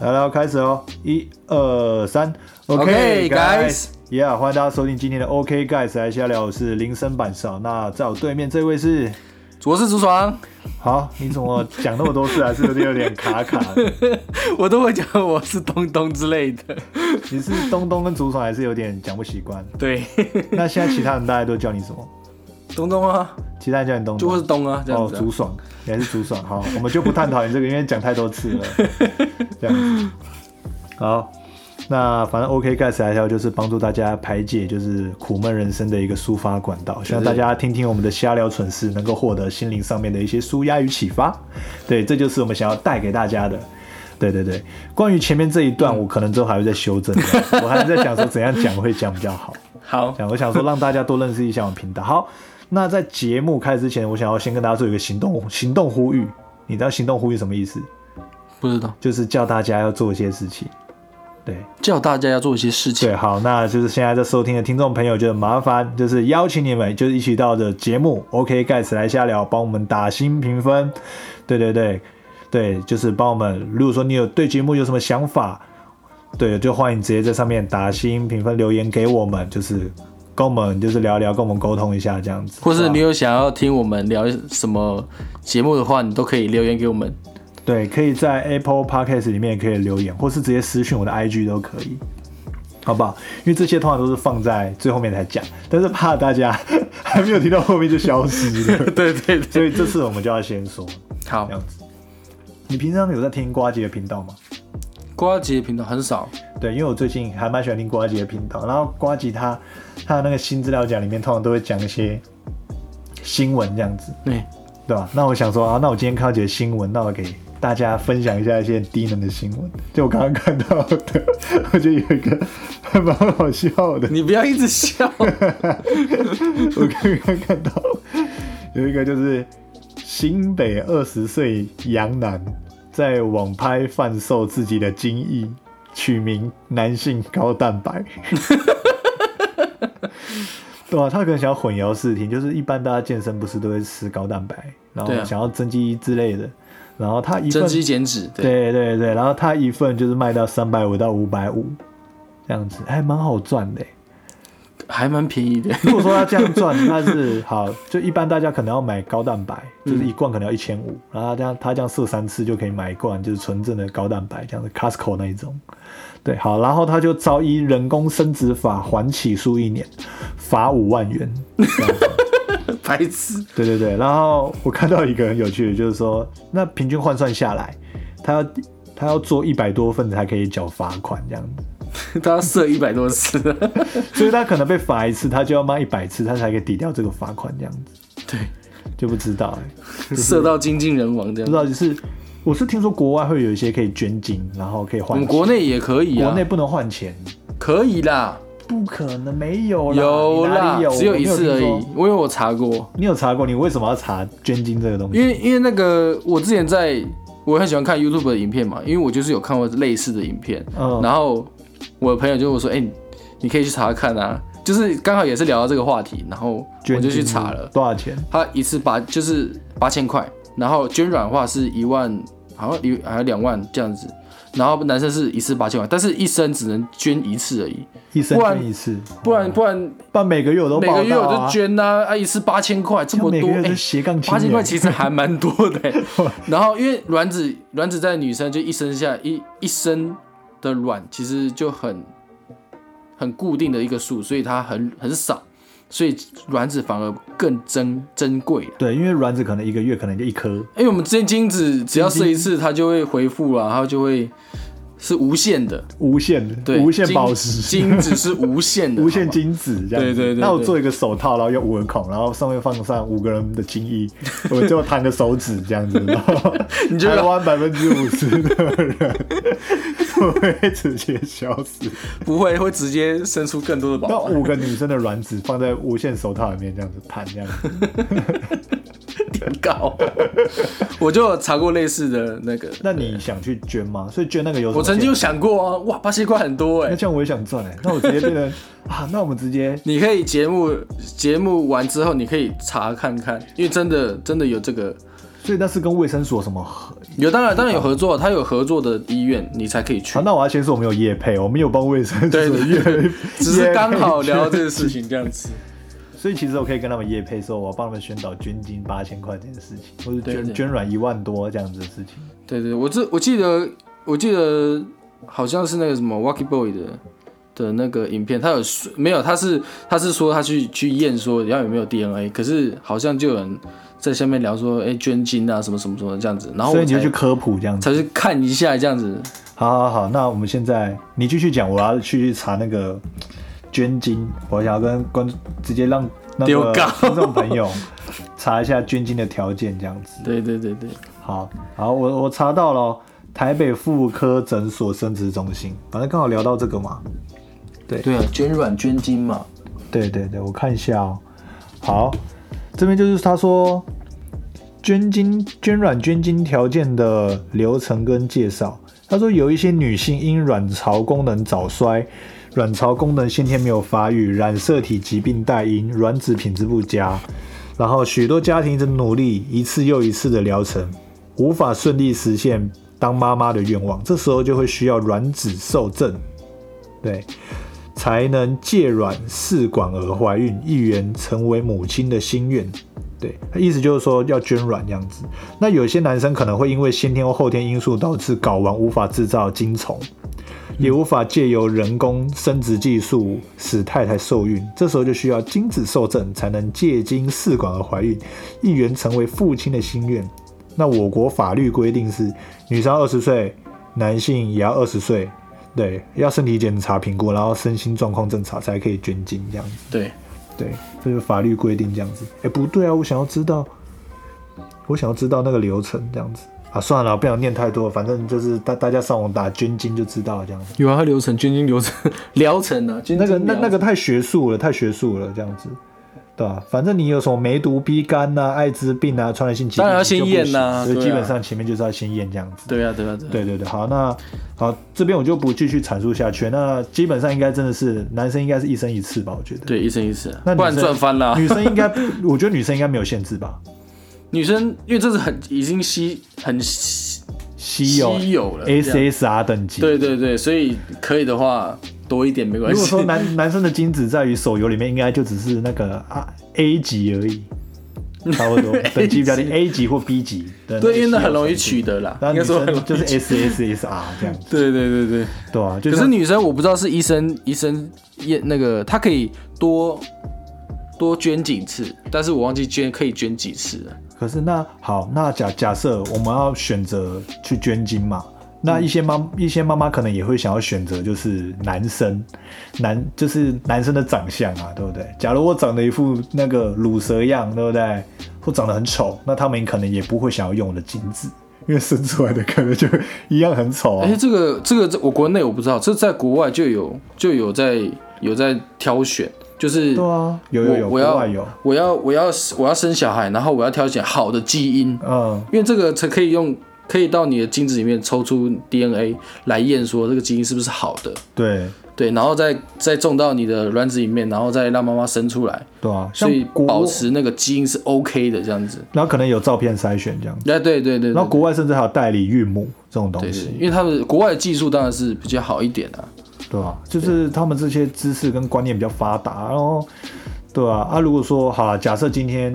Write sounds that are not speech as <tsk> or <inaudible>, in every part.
来了，开始哦，一二三 OK, guys Yeah，欢迎大家收听今天的 OK Guys 来瞎聊，我是林森板少。那在我对面这位是，我是竹爽，好，你怎么讲那么多次，还是有点有点卡卡的？<laughs> 我都会讲我是东东之类的。你是东东跟竹爽，还是有点讲不习惯？对，那现在其他人大家都叫你什么？东东啊，其他人叫你东东，就是东啊，这样哦，子啊、竹爽，你还是竹爽。好，我们就不探讨你这个，因为讲太多次了。<laughs> <laughs> 这样子，好，那反正 OK 盖茨来聊就是帮助大家排解就是苦闷人生的一个抒发管道，希望大家听听我们的瞎聊蠢事，能够获得心灵上面的一些舒压与启发。对，这就是我们想要带给大家的。对对对，关于前面这一段，我可能之后还会再修正，我还在想说怎样讲会讲比较好。<laughs> 好讲，我想说让大家多认识一下我们频道。好，那在节目开始之前，我想要先跟大家做一个行动行动呼吁。你知道行动呼吁什么意思？不知道就是叫大家要做一些事情。对叫大家要做一些事情。对，好，那就是现在在收听的听众朋友，就麻烦就是邀请你们，就是一起到的节目 OK 盖茨来瞎聊，帮我们打新评分。对对对对，就是帮我们。如果说你有对节目有什么想法，对，就欢迎直接在上面打新评分留言给我们，就是跟我们就是聊一聊，跟我们沟通一下这样子。或是你有想要听我们聊什么节目的话，你都可以留言给我们。对，可以在 Apple Podcast 里面可以留言，或是直接私讯我的 IG 都可以，好不好？因为这些通常都是放在最后面才讲，但是怕大家 <laughs> 还没有听到后面就消失了，<laughs> 对对对，所以这次我们就要先说好这，样子。你平常有在听瓜姐的频道吗？瓜姐频道很少，对，因为我最近还蛮喜欢听瓜姐的频道，然后瓜姐她她的那个新资料夹里面通常都会讲一些新闻这样子，对，对吧？那我想说啊，那我今天看到几个新闻，那我给大家分享一下一些低能的新闻。就我刚刚看到的，我觉得有一个还蛮好笑的。你不要一直笑。我刚刚看到有一个就是新北二十岁杨男在网拍贩售自己的精液，取名男性高蛋白。<laughs> 对啊，他可能想要混淆视听，就是一般大家健身不是都会吃高蛋白，然后想要增肌之类的，然后他一份增肌减脂，对，对对对，然后他一份就是卖到三百五到五百五这样子，还蛮好赚的欸。还蛮便宜的。如果说他这样赚，那是好，就一般大家可能要买高蛋白，就是一罐可能要一千五，然后他这样他这样射三次就可以买一罐就是纯正的高蛋白，这样子 Costco 那一种。对，好，然后他就遭依人工生殖法缓起诉一年，罚五万元。白痴，对对对，然后我看到一个很有趣的，就是说，那平均换算下来，他要他要做一百多份才可以缴罚款这样。子，<laughs> 他要射一百多次，所以他可能被罚一次，他就要骂一百次，他才可以抵掉这个罚款这样子，对，就不知道哎、射到精尽人亡这样。不知道就是我是听说国外会有一些可以捐金，然后可以换钱，我们国内也可以啊，国内不能换钱，可以啦，不可能没有啦，有啦只有一次而已。因为我查过，你有查过？你为什么要查捐精这个东西？因为因为那个我之前在，我很喜欢看 YouTube 的影片嘛，因为我就是有看过类似的影片，嗯然后我的朋友就跟我说，哎、你你可以去查查看啊，就是刚好也是聊到这个话题，然后我就去查了，多少钱？他一次八就是八千块，然后捐卵的话是一万，好像一还有两万这样子，然后男生是一次八千块，但是一生只能捐一次而已，一生捐一次，不然不然不然每个月我都报每个月我道啊就捐呐、啊，一次八千块这么多，哎斜杠青八千块其实还蛮多的欸。<laughs> 然后因为卵子卵子在女生就一生下一一生的卵其实就很很固定的一个数，所以它很很少，所以卵子反而更珍珍贵。对，因为卵子可能一个月可能就一颗，因为我们之前精子只要射一次，它就会回复了，它就会是无限的，无限的，对，无限精宝石，金子是无限的，<laughs> 无限好吗精子这样子。对对对对那我做一个手套，然后有五个孔，然后上面放上五个人的精衣，我就弹个手指这样子，然后 <laughs> 你就台湾百分之五十的人 <laughs> 会直接消失。不会会直接生出更多的那宝那。五个女生的卵子放在无限手套里面这样子弹，这样子。<laughs> 我就有查过类似的那个。那你想去捐吗？所以捐那个有我曾经有想过啊，哇，巴西块很多哎、那这样我也想赚哎、那我直接变成 <laughs> 啊，那我们直接 <laughs> 你可以节目节目完之后，你可以查看看，因为真的真的有这个，所以那是跟卫生所什么合有当然当然有合作，他有合作的医院，你才可以去啊，。那我要先说我们有业配，我们有帮卫生对所只是刚好聊这个事情这样子。所以其实我可以跟他们业配说，我帮他们宣导捐金八千块这件事情，或者捐捐卵一万多这样子的事情。对对，我这我记得我记得好像是那个什么 Wacky Boy 的的那个影片，他有说没有？他是他是说他去去验说要有没有 DNA，可是好像就有人在下面聊说，哎、捐精啊什么什么什么这样子，然后所以你就去科普这样子。才去看一下这样子。好好好，那我们现在你继续讲，我要去查那个捐精，我想要跟观直接让那个丢稿听众朋友 <laughs> 查一下捐精的条件这样子。对对对对，好好，我我查到了哦台北妇科诊所生殖中心，反正刚好聊到这个嘛。对啊，捐卵捐精嘛。对对对，我看一下哦。好，这边就是他说捐精、捐卵、捐精条件的流程跟介绍。他说有一些女性因卵巢功能早衰、卵巢功能先天没有发育、染色体疾病带因、卵子品质不佳，然后许多家庭一直努力一次又一次的疗程，无法顺利实现当妈妈的愿望，这时候就会需要卵子受赠。对。才能借卵试管而怀孕，一圆成为母亲的心愿。对，意思就是说要捐卵这样子。那有些男生可能会因为先天或后天因素导致睾丸无法制造精虫，也无法借由人工生殖技术使太太受孕，这时候就需要精子受赠，才能借精试管而怀孕，一元成为父亲的心愿。那我国法律规定是，女生二十岁，男性也要二十岁。对，要身体检查评估，然后身心状况正常才可以捐精这样子。对，对，这是法律规定这样子。哎，不对啊，我想要知道，我想要知道那个流程这样子啊。算了，不想念太多，反正就是大大家上网打捐精就知道了这样子。有啊，它流程捐精流程疗程啊，那个那那个太学术了，太学术了这样子。对吧、反正你有什么梅毒、B 肝呐、艾滋病啊、传染性疾病，当然要先验呐啊所以基本上前面就是要先验这样子。对啊对啊对啊，对对对，好，那好，这边我就不继续阐述下去。那基本上应该真的是男生应该是一生一次吧，我觉得。对一生一次啊，那不然赚翻了啊。女生应该，我觉得女生应该没有限制吧，女生因为这是很已经稀很稀稀有稀有了 SSR 等级。对对对，所以可以的话多一点没关系。如果说男男生的精子在于手游里面，应该就只是那个啊 A 级而已，差不多 <laughs> 等级比较低 A 级或 B 级。对，因为那很容易取。得啦，然后女应该说很容生就是 SSSR 这样子，对对对对。对啊，可是女生我不知道是医生医生验那个，她可以多多捐几次，但是我忘记捐可以捐几次了。可是那好，那假假设我们要选择去捐精嘛，那一些妈一些妈妈可能也会想要选择就是男生，男就是男生的长相啊，对不对？假如我长得一副那个乳蛇样，对不对？或长得很丑，那他们可能也不会想要用我的精子，因为生出来的可能就一样很丑啊哎、。这个这个我国内我不知道，这在国外就有就有在有在挑选，就是对啊，有有有，我我要国外有，我要我要我要生小孩，然后我要挑选好的基因，嗯，因为这个才可以用可以到你的精子里面抽出 DNA 来验说这个基因是不是好的，对。对，然后再再种到你的卵子里面，然后再让妈妈生出来，对啊，所以保，持那个基因是 OK 的这样子。然后可能有照片筛选这样，哎，对对对对然后国外甚至还有代理孕母这种东西对对，，因为他们国外的技术当然是比较好一点啊。对吧、就是他们这些知识跟观念比较发达，然后，对吧、啊？如果说好了，假设今天，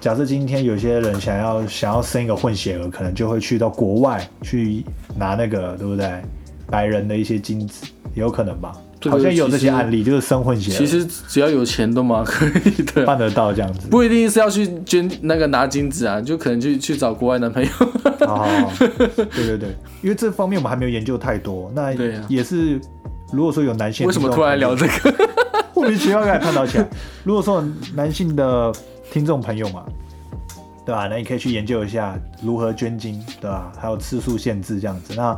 假设今天有些人想要想要生一个混血儿，可能就会去到国外去拿那个，对不对？白人的一些精子，也有可能吧？这个好像有这些案例，就是生混血儿，其实只要有钱都蛮可以的，办得到这样子。不一定是要去捐那个拿精子啊，就可能去去找国外男朋友。好好好，对对对，因为这方面我们还没有研究太多，那也是。如果说有男性，为什么突然聊这个？<laughs> 莫名其妙开始探讨起来。如果说男性的听众朋友嘛，对吧？那你可以去研究一下如何捐精，对吧？还有次数限制这样子。那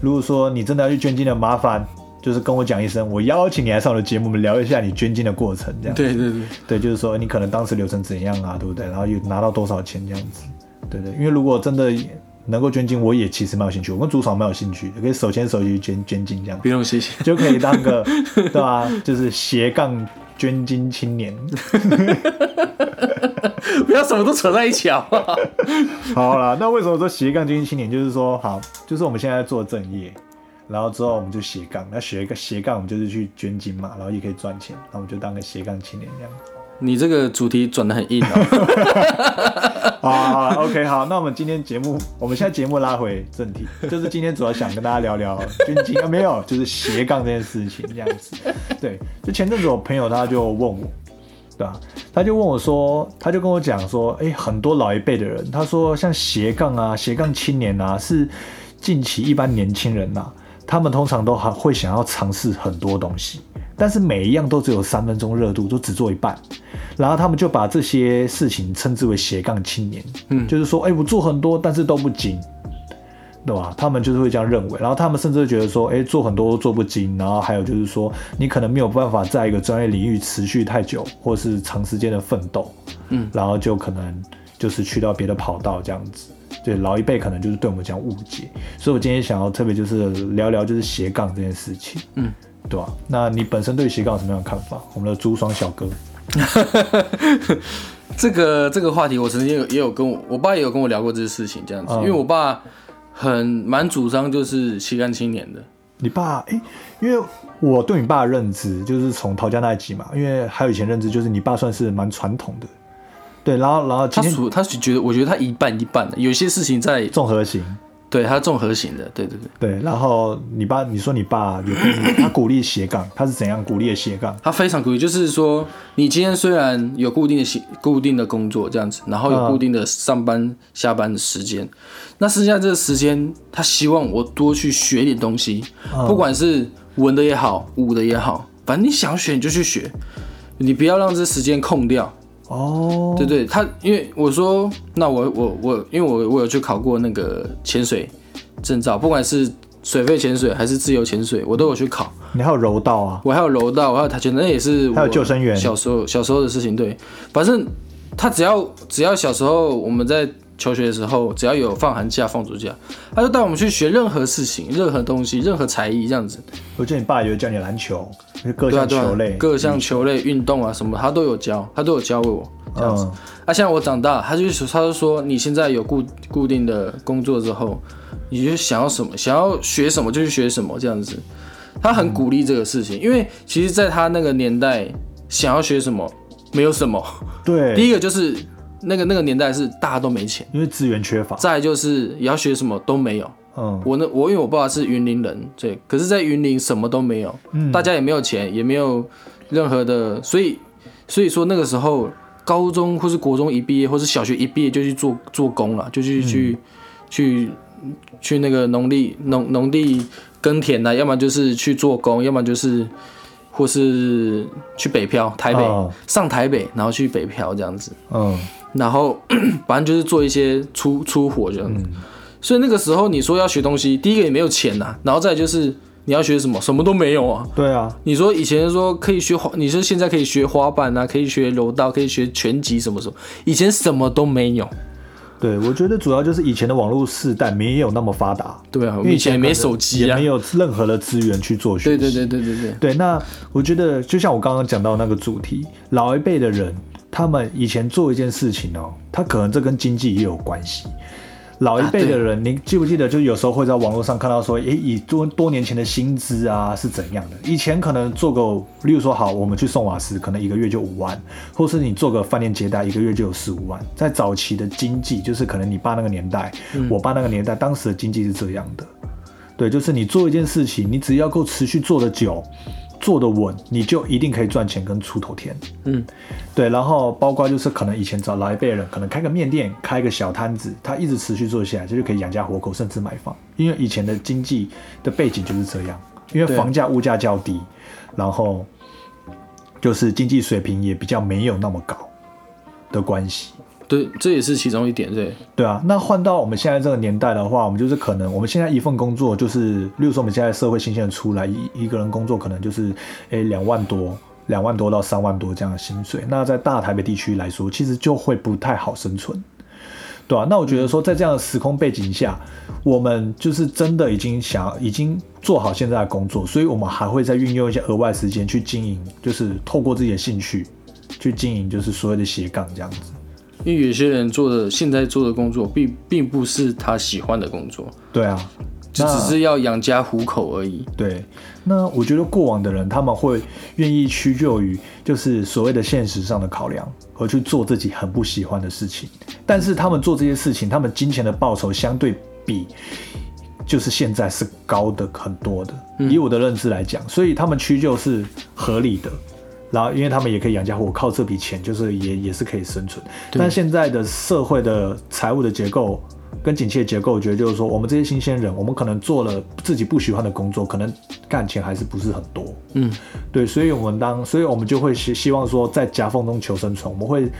如果说你真的要去捐精的，麻烦就是跟我讲一声，我邀请你来上我的节目，我们聊一下你捐精的过程，这样。对对对，对，就是说你可能当时流程怎样啊，对不对？然后有拿到多少钱这样子，对对。因为如果真的能够捐精，我也其实蛮有兴趣，我跟组长蛮有兴趣的，可以手牵手去捐捐精这样不用谢谢。就可以当个 <laughs> 对吧、就是斜杠捐精青年。<laughs> 不要什么都扯在一起好不好？<laughs> 好啦，那为什么说斜杠捐精青年？就是说，好，就是我们现在做正业，然后之后我们就斜杠，那斜个斜杠，我们就是去捐精嘛，然后也可以赚钱，那我们就当个斜杠青年这样。你这个主题转的很硬哦。<laughs> 啊，OK，好，那我们今天节目，我们现在节目拉回正题，就是今天主要想跟大家聊聊军金啊，没有，就是斜杠这件事情这样子。对，就前阵子我朋友他就问我，对吧？他就问我说，他就跟我讲说，哎，很多老一辈的人，他说像斜杠啊、斜杠青年啊，是近期一般年轻人呐，他们通常都还会想要尝试很多东西。但是每一样都只有三分钟热度，都只做一半，然后他们就把这些事情称之为斜杠青年，嗯，就是说，哎，我做很多，但是都不精，对吧？他们就是会这样认为，然后他们甚至会觉得说，哎，做很多都做不精，然后还有就是说，你可能没有办法在一个专业领域持续太久，或是长时间的奋斗，嗯，然后就可能就是去到别的跑道这样子，对，老一辈可能就是对我们这样误解，所以我今天想要特别就是聊聊就是斜杠这件事情，嗯。对吧？那你本身对斜杠有什么样的看法？我们的朱双小哥，<laughs> 这个这个话题，我曾经也有也有跟我我爸也有跟我聊过这个事情，这样子，因为我爸很蛮主张就是斜杠青年的。你爸哎，因为我对你爸的认知就是从陶家那一集嘛，因为还有以前认知就是你爸算是蛮传统的，对，然后然后他属他是觉得，我觉得他一半一半的，有些事情在综合型。对他综合型的，对对对对。然后你爸，你说你爸有他鼓励斜杠，他是怎样鼓励的斜杠？他非常鼓励，就是说，你今天虽然有固定的斜固定的工作这样子，然后有固定的上班下班的时间，那剩下这个时间，他希望我多去学点东西，不管是文的也好，武的也好，反正你想学你就去学，你不要让这时间空掉。哦，对对，他因为我说，那我我我，因为我我有去考过那个潜水证照，不管是水肺潜水还是自由潜水，我都有去考。你还有柔道啊？我还有柔道，我还有跆拳道，那也是还有救生员。小时候小时候的事情，对，反正他只要只要小时候我们在。求学的时候，只要有放寒假、放暑假，他就带我们去学任何事情、任何东西、任何才艺这样子。我记得你爸有教你篮球，各项球类、各项球类运动啊什么，他都有教，他都有教过我这样子。啊，像我长大，他就他就说，你现在有固固定的工作之后，你就想要什么，想要学什么就去学什么这样子。他很鼓励这个事情，因为其实在他那个年代，想要学什么没有什么。对，第一个就是。那个那个年代是大家都没钱，因为资源缺乏。再就是也要学什么都没有。嗯，我呢我因为我爸爸是云林人，对，可是，在云林什么都没有，嗯，大家也没有钱，也没有任何的，所以所以说那个时候高中或是国中一毕业，或是小学一毕业就去做做工了，就去去去去那个农地农农地耕田呐，要么就是去做工，要么就是或是去北漂台北上台北，然后去北漂这样子。嗯。然后，<clears throat> 反正就是做一些出出活这样子，所以那个时候你说要学东西，第一个也没有钱呐，然后再就是你要学什么，什么都没有啊。对啊，你说以前说可以学滑，你说现在可以学滑板啊，可以学柔道，可以学拳击什么什么，以前什么都没有。对，我觉得主要就是以前的网络时代没有那么发达。对啊，以前没手机，也没有任何的资源去做学习。对对对对对对。对，那我觉得就像我刚刚讲到那个主题，老一辈的人。他们以前做一件事情哦，他可能这跟经济也有关系。老一辈的人，你记不记得？就有时候会在网络上看到说，诶，以多多年前的薪资啊是怎样的？以前可能做个，例如说好，我们去送瓦斯，可能一个月就五万，或是你做个饭店接待，一个月就有四五万。在早期的经济，就是可能你爸那个年代，我爸那个年代，当时的经济是这样的。对，就是你做一件事情，你只要够持续做的久。做的稳，你就一定可以赚钱跟出头天。嗯，对。然后包括就是可能以前找老一辈人，可能开个面店，开个小摊子，他一直持续做下来，这就可以养家活口，甚至买房。因为以前的经济的背景就是这样，因为房价物价较低，然后就是经济水平也比较没有那么高的关系。对，这也是其中一点，对对啊。那换到我们现在这个年代的话，我们就是可能我们现在一份工作就是，例如说我们现在社会新鲜出来一一个人工作可能就是诶两万多，两万多到三万多这样的薪水。那在大台北地区来说，其实就会不太好生存。对啊，那我觉得说，在这样的时空背景下，我们就是真的已经想已经做好现在的工作，所以我们还会再运用一些额外时间去经营，就是透过自己的兴趣去经营，就是所谓的斜杠这样子。因为有些人做的现在做的工作，并并不是他喜欢的工作，对啊，就只是要养家糊口而已。对，那我觉得过往的人他们会愿意屈就于就是所谓的现实上的考量，而去做自己很不喜欢的事情。但是他们做这些事情，他们金钱的报酬相对比就是现在是高的很多的。以我的认知来讲，所以他们屈就是合理的。然后，因为他们也可以养家糊口，靠这笔钱就是也也是可以生存。但现在的社会的财务的结构跟景气的结构，我觉得就是说，我们这些新鲜人，我们可能做了自己不喜欢的工作，可能干钱还是不是很多。嗯，对，所以我们当，所以我们就会希希望说，在夹缝中求生存。我们会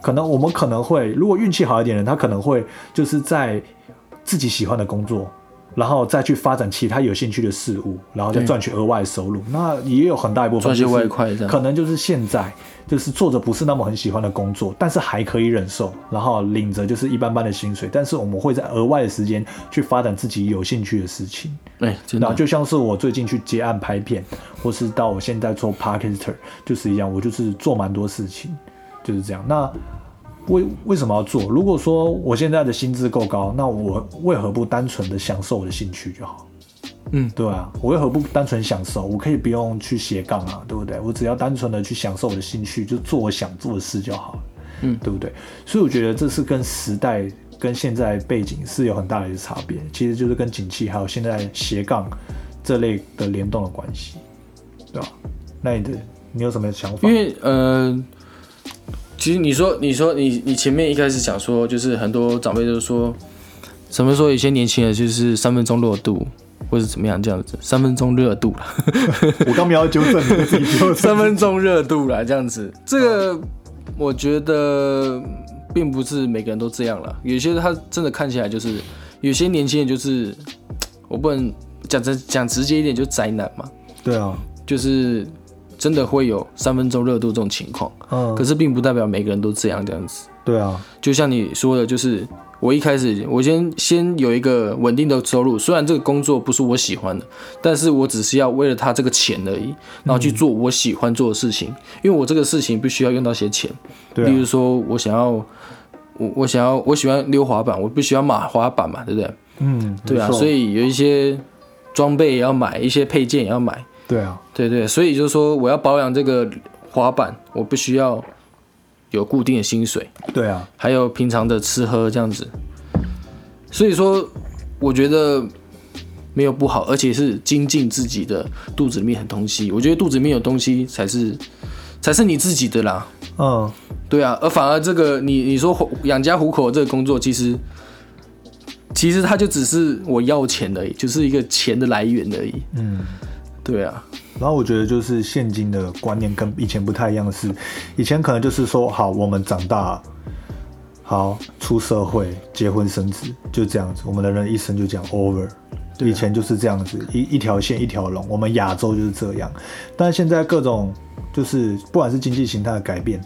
可能我们可能会，如果运气好一点的人，他可能会就是在自己喜欢的工作。然后再去发展其他有兴趣的事物，然后再赚取额外收入。那也有很大一部分赚些外快，可能就是现在就是做着不是那么很喜欢的工作，但是还可以忍受，然后领着就是一般般的薪水。但是我们会在额外的时间去发展自己有兴趣的事情。哎，然后就像是我最近去接案拍片，或是到我现在做 parker，就是一样，我就是做蛮多事情，就是这样。那。为为什么要做？如果说我现在的薪资够高，那我为何不单纯的享受我的兴趣就好？嗯，对啊，我为何不单纯享受？我可以不用去斜杠啊，对不对？我只要单纯的去享受我的兴趣，就做我想做的事就好了。嗯，对不对？所以我觉得这是跟时代跟现在背景是有很大的一个差别，其实就是跟景气还有现在斜杠这类的联动的关系，对吧？那你的你有什么想法？因为呃。其实你说，你说你你前面一开始讲说，就是很多长辈都说，什么说有些年轻人就是三分钟热度，或者怎么样这样子，三分钟热度了。<laughs> 我刚没有纠正你，三分钟热度了这样子，这个我觉得并不是每个人都这样了，有些他真的看起来就是，有些年轻人就是，我不能讲直讲直接一点，就宅男嘛。对啊，就是。真的会有三分钟热度这种情况，嗯，可是并不代表每个人都这样这样子。对啊，就像你说的，就是我一开始我先先有一个稳定的收入，虽然这个工作不是我喜欢的，但是我只是要为了他这个钱而已，然后去做我喜欢做的事情，因为我这个事情必须要用到些钱。对，例如说我想要，我我想要我喜欢溜滑板，我必须要买滑板嘛，对不对？嗯，对啊，所以有一些装备也要买，一些配件也要买。对啊，对对，所以就是说，我要保养这个滑板，我必须要有固定的薪水。对啊，还有平常的吃喝这样子。所以说，我觉得没有不好，而且是精进自己的肚子里面的东西。我觉得肚子里面有东西才是才是你自己的啦。嗯，对啊，而反而这个你你说养家糊口这个工作，其实其实它就只是我要钱而已，就是一个钱的来源而已。嗯。对啊，然后我觉得就是现今的观念跟以前不太一样的是，以前可能就是说，好，我们长大，好出社会，结婚生子，就这样子，我们的人一生就这样 over。以前就是这样子，一一条线一条龙，我们亚洲就是这样。但是现在各种就是不管是经济形态的改变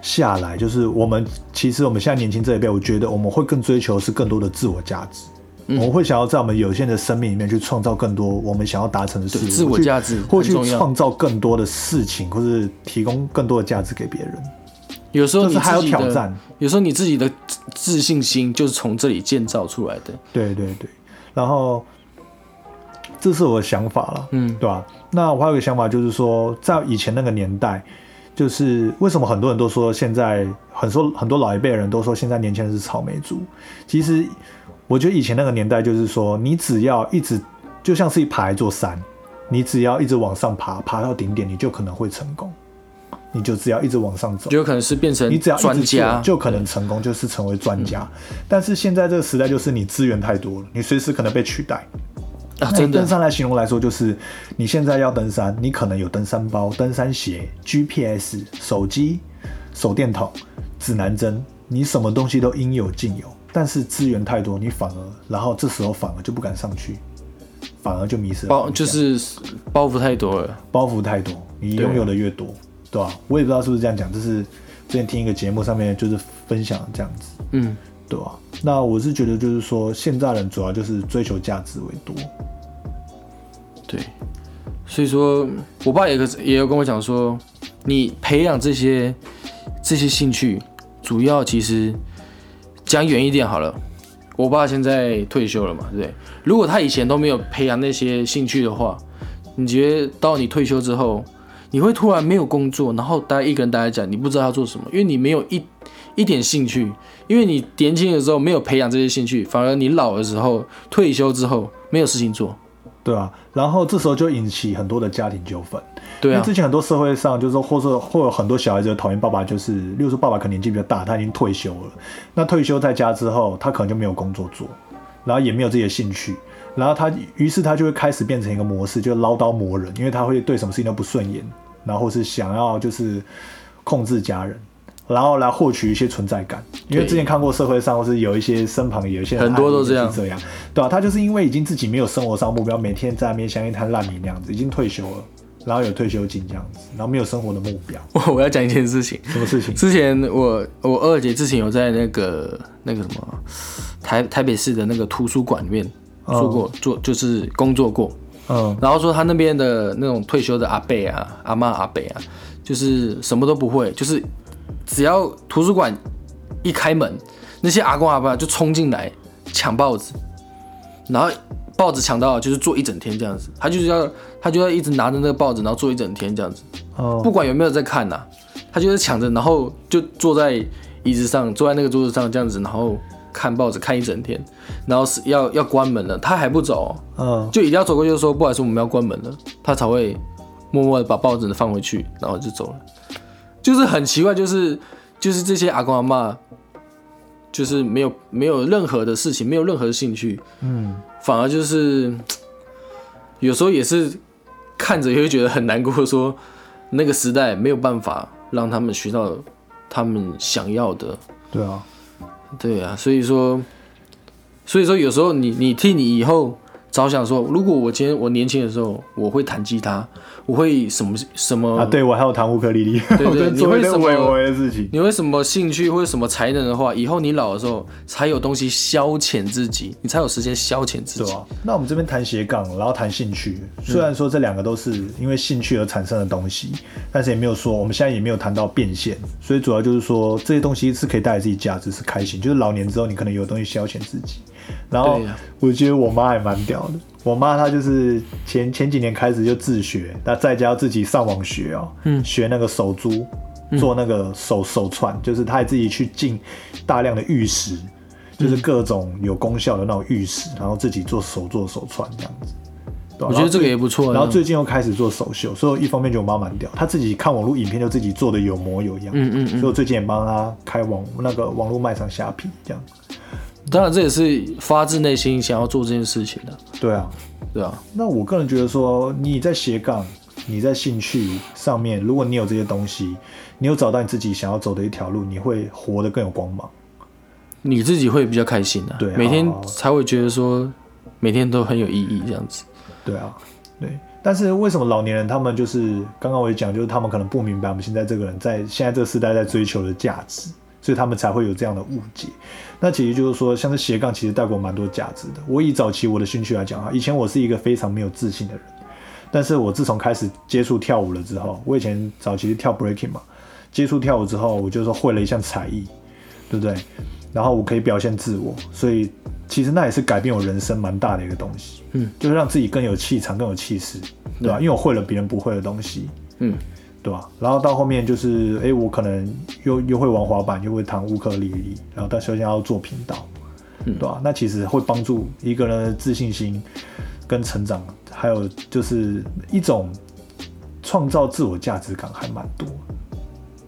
下来，就是我们其实我们现在年轻这一辈，我觉得我们会更追求是更多的自我价值。我们会想要在我们有限的生命里面去创造更多我们想要达成的事，自我价值，或去创造更多的事情，或是提供更多的价值给别人。有时候你还有挑战，有时候你自己的自信心就是从这里建造出来的。对对对，然后这是我的想法了，嗯，对吧？那我还有个想法，就是说，在以前那个年代，就是为什么很多人都说现在很多很多老一辈人都说现在年轻人是草莓族，其实。我觉得以前那个年代就是说，你只要一直就像是一爬一座山，你只要一直往上爬，爬到顶点，你就可能会成功。你就只要一直往上走，就有可能是变成你只要专家，就可能成功，就是成为专家。但是现在这个时代，就是你资源太多了，你随时可能被取代。啊，真的。登山来形容来说，就是你现在要登山，你可能有登山包、登山鞋、GPS、手机、手电筒、指南针，你什么东西都应有尽有。但是资源太多，你反而，然后这时候反而就不敢上去，反而就迷失了。包就是包袱太多了，包袱太多，你拥有的越多，对吧？我也不知道是不是这样讲，就是之前听一个节目上面就是分享这样子，嗯，对吧、那我是觉得就是说，现在人主要就是追求价值为多。对，所以说我爸也可也有跟我讲说，你培养这些这些兴趣，主要其实讲远一点好了。我爸现在退休了嘛，对？如果他以前都没有培养那些兴趣的话，你觉得到你退休之后，你会突然没有工作，然后待一个人待在家，你不知道要做什么，因为你没有一一点兴趣，因为你年轻的时候没有培养这些兴趣，反而你老的时候退休之后没有事情做，对啊，然后这时候就引起很多的家庭纠纷。对啊因为，之前很多社会上就是说，或者会有很多小孩子讨厌爸爸，就是例如说爸爸可能年纪比较大，他已经退休了。那退休在家之后，他可能就没有工作做，然后也没有自己的兴趣，然后他于是他就会开始变成一个模式，就唠叨磨人，因为他会对什么事情都不顺眼，然后是想要就是控制家人。然后来获取一些存在感，因为之前看过社会上，或是有一些身旁有一些很多都这样。是这样，对啊，他就是因为已经自己没有生活上目标，每天在那边像一滩烂泥那样子，已经退休了，然后有退休金这样子，然后没有生活的目标，我 <laughs> 我要讲一件事情。什么事情？之前我我二姐之前有在那个那个什么台台北市的那个图书馆里面做过、做就是工作过，嗯。然后说他那边的那种退休的阿伯啊、阿妈、阿伯啊，就是什么都不会，就是只要图书馆一开门，那些阿公阿爸就冲进来抢报纸，然后报纸抢到就是坐一整天这样子，他就是要他就要一直拿着那个报纸，然后坐一整天这样子，哦。不管有没有在看呐、他就是抢着，然后就坐在椅子上，坐在那个桌子上这样子，然后看报纸看一整天，然后是要要关门了，他还不走哦、嗯就一定要走过去就说不好意思，我们要关门了，他才会默默的把报纸放回去，然后就走了。就是很奇怪，就是就是这些阿公阿妈，就是没有没有任何的事情，没有任何的兴趣，嗯，反而就是有时候也是看着也会觉得很难过，说那个时代没有办法让他们学到他们想要的，对啊，对啊，所以说，所以说有时候你你替你以后着想说，如果我今天我年轻的时候我会弹吉他，我会什么什么啊，对我还有弹乌克丽丽，对 <laughs> 我在做一些你会什么事情，你会什么兴趣或者什么才能的话，以后你老的时候才有东西消遣自己，你才有时间消遣自己。对啊。那我们这边谈斜杠，然后谈兴趣，虽然说这两个都是因为兴趣而产生的东西，但是也没有说我们现在也没有谈到变现，所以主要就是说这些东西是可以带来自己价值，是开心，就是老年之后你可能有东西消遣自己。然后我觉得我妈还蛮屌的，我妈她就是前前几年开始就自学，那在家自己上网学哦，嗯，学那个手珠，做那个手手串，就是她还自己去进大量的玉石，就是各种有功效的那种玉石，然后自己做手做手串这样子。对啊我觉得这个也不错啊。然后最近又开始做手绣，所以一方面觉得我妈蛮屌，她自己看网络影片就自己做的有模有样。嗯嗯嗯所以我最近也帮她开网那个网络卖场虾皮这样。当然这也是发自内心想要做这件事情的，对啊，对啊，那我个人觉得说，你在斜杠，你在兴趣上面，如果你有这些东西，你有找到你自己想要走的一条路，你会活得更有光芒。你自己会比较开心的、对啊。每天才会觉得说每天都很有意义这样子。对啊，对。但是为什么老年人他们就是刚刚我也讲，就是他们可能不明白我们现在这个人在现在这个时代在追求的价值，所以他们才会有这样的误解。那其实就是说，像是斜杠其实带给我蛮多价值的。我以早期我的兴趣来讲啊，以前我是一个非常没有自信的人，但是我自从开始接触跳舞了之后，我以前早期是跳 breaking 嘛，接触跳舞之后，我就说会了一项才艺，对不对？然后我可以表现自我，所以其实那也是改变我人生蛮大的一个东西。嗯，就是让自己更有气场、更有气势，对吧？因为我会了别人不会的东西，嗯，对吧？然后到后面就是，哎，我可能又又会玩滑板，又会弹乌克丽丽，然后到首先要做频道，嗯对吧？那其实会帮助一个人的自信心跟成长，还有就是一种创造自我价值感，还蛮多。